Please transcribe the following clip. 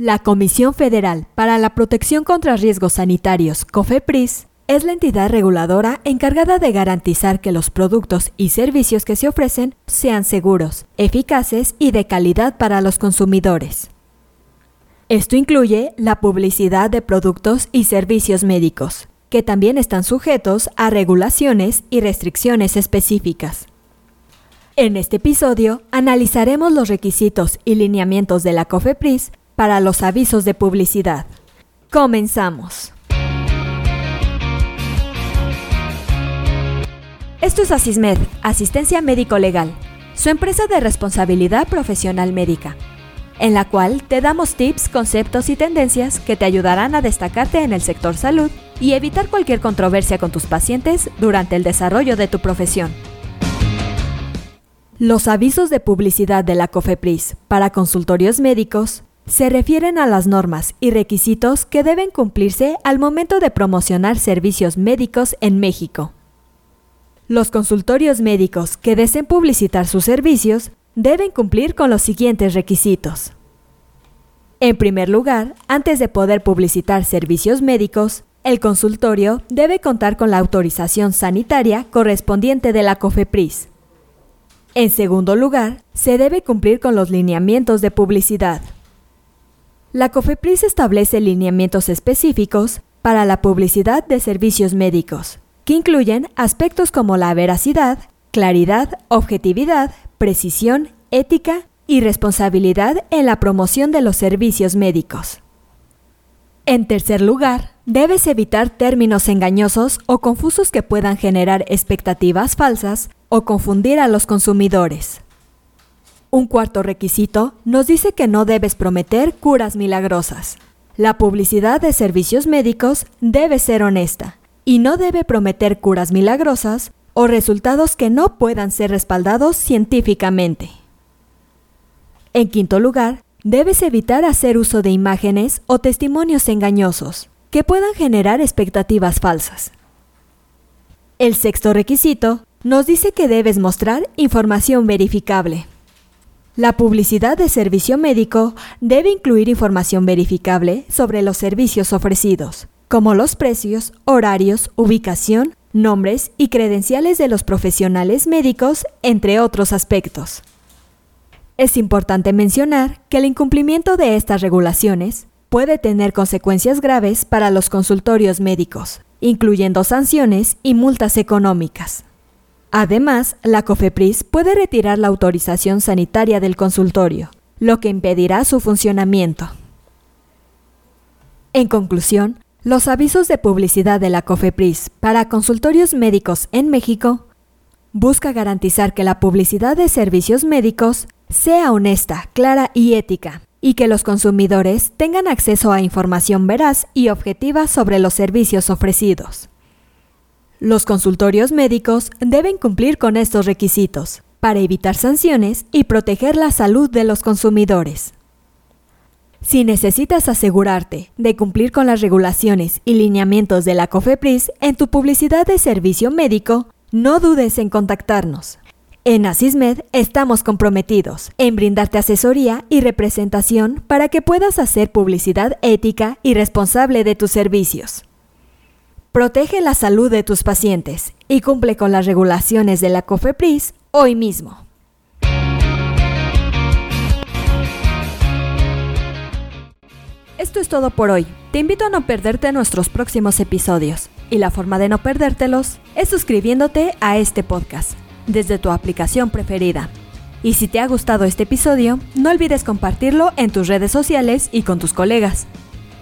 La Comisión Federal para la Protección contra Riesgos Sanitarios, COFEPRIS, es la entidad reguladora encargada de garantizar que los productos y servicios que se ofrecen sean seguros, eficaces y de calidad para los consumidores. Esto incluye la publicidad de productos y servicios médicos, que también están sujetos a regulaciones y restricciones específicas. En este episodio analizaremos los requisitos y lineamientos de la COFEPRIS para los avisos de publicidad. Comenzamos. Esto es Asismed, Asistencia Médico Legal, su empresa de responsabilidad profesional médica, en la cual te damos tips, conceptos y tendencias que te ayudarán a destacarte en el sector salud y evitar cualquier controversia con tus pacientes durante el desarrollo de tu profesión. Los avisos de publicidad de la COFEPRIS para consultorios médicos se refieren a las normas y requisitos que deben cumplirse al momento de promocionar servicios médicos en México. Los consultorios médicos que deseen publicitar sus servicios deben cumplir con los siguientes requisitos. En primer lugar, antes de poder publicitar servicios médicos, el consultorio debe contar con la autorización sanitaria correspondiente de la COFEPRIS. En segundo lugar, se debe cumplir con los lineamientos de publicidad. La COFEPRIS establece lineamientos específicos para la publicidad de servicios médicos, que incluyen aspectos como la veracidad, claridad, objetividad, precisión, ética y responsabilidad en la promoción de los servicios médicos. En tercer lugar, debes evitar términos engañosos o confusos que puedan generar expectativas falsas o confundir a los consumidores. Un cuarto requisito nos dice que no debes prometer curas milagrosas. La publicidad de servicios médicos debe ser honesta y no debe prometer curas milagrosas o resultados que no puedan ser respaldados científicamente. En quinto lugar, debes evitar hacer uso de imágenes o testimonios engañosos que puedan generar expectativas falsas. El sexto requisito nos dice que debes mostrar información verificable. La publicidad de servicio médico debe incluir información verificable sobre los servicios ofrecidos, como los precios, horarios, ubicación, nombres y credenciales de los profesionales médicos, entre otros aspectos. Es importante mencionar que el incumplimiento de estas regulaciones puede tener consecuencias graves para los consultorios médicos, incluyendo sanciones y multas económicas. Además, la COFEPRIS puede retirar la autorización sanitaria del consultorio, lo que impedirá su funcionamiento. En conclusión, los avisos de publicidad de la COFEPRIS para consultorios médicos en México busca garantizar que la publicidad de servicios médicos sea honesta, clara y ética, y que los consumidores tengan acceso a información veraz y objetiva sobre los servicios ofrecidos. Los consultorios médicos deben cumplir con estos requisitos para evitar sanciones y proteger la salud de los consumidores. Si necesitas asegurarte de cumplir con las regulaciones y lineamientos de la COFEPRIS en tu publicidad de servicio médico, no dudes en contactarnos. En Asismed estamos comprometidos en brindarte asesoría y representación para que puedas hacer publicidad ética y responsable de tus servicios. Protege la salud de tus pacientes y cumple con las regulaciones de la COFEPRIS hoy mismo. Esto es todo por hoy. Te invito a no perderte nuestros próximos episodios. Y la forma de no perdértelos es suscribiéndote a este podcast desde tu aplicación preferida. Y si te ha gustado este episodio, no olvides compartirlo en tus redes sociales y con tus colegas.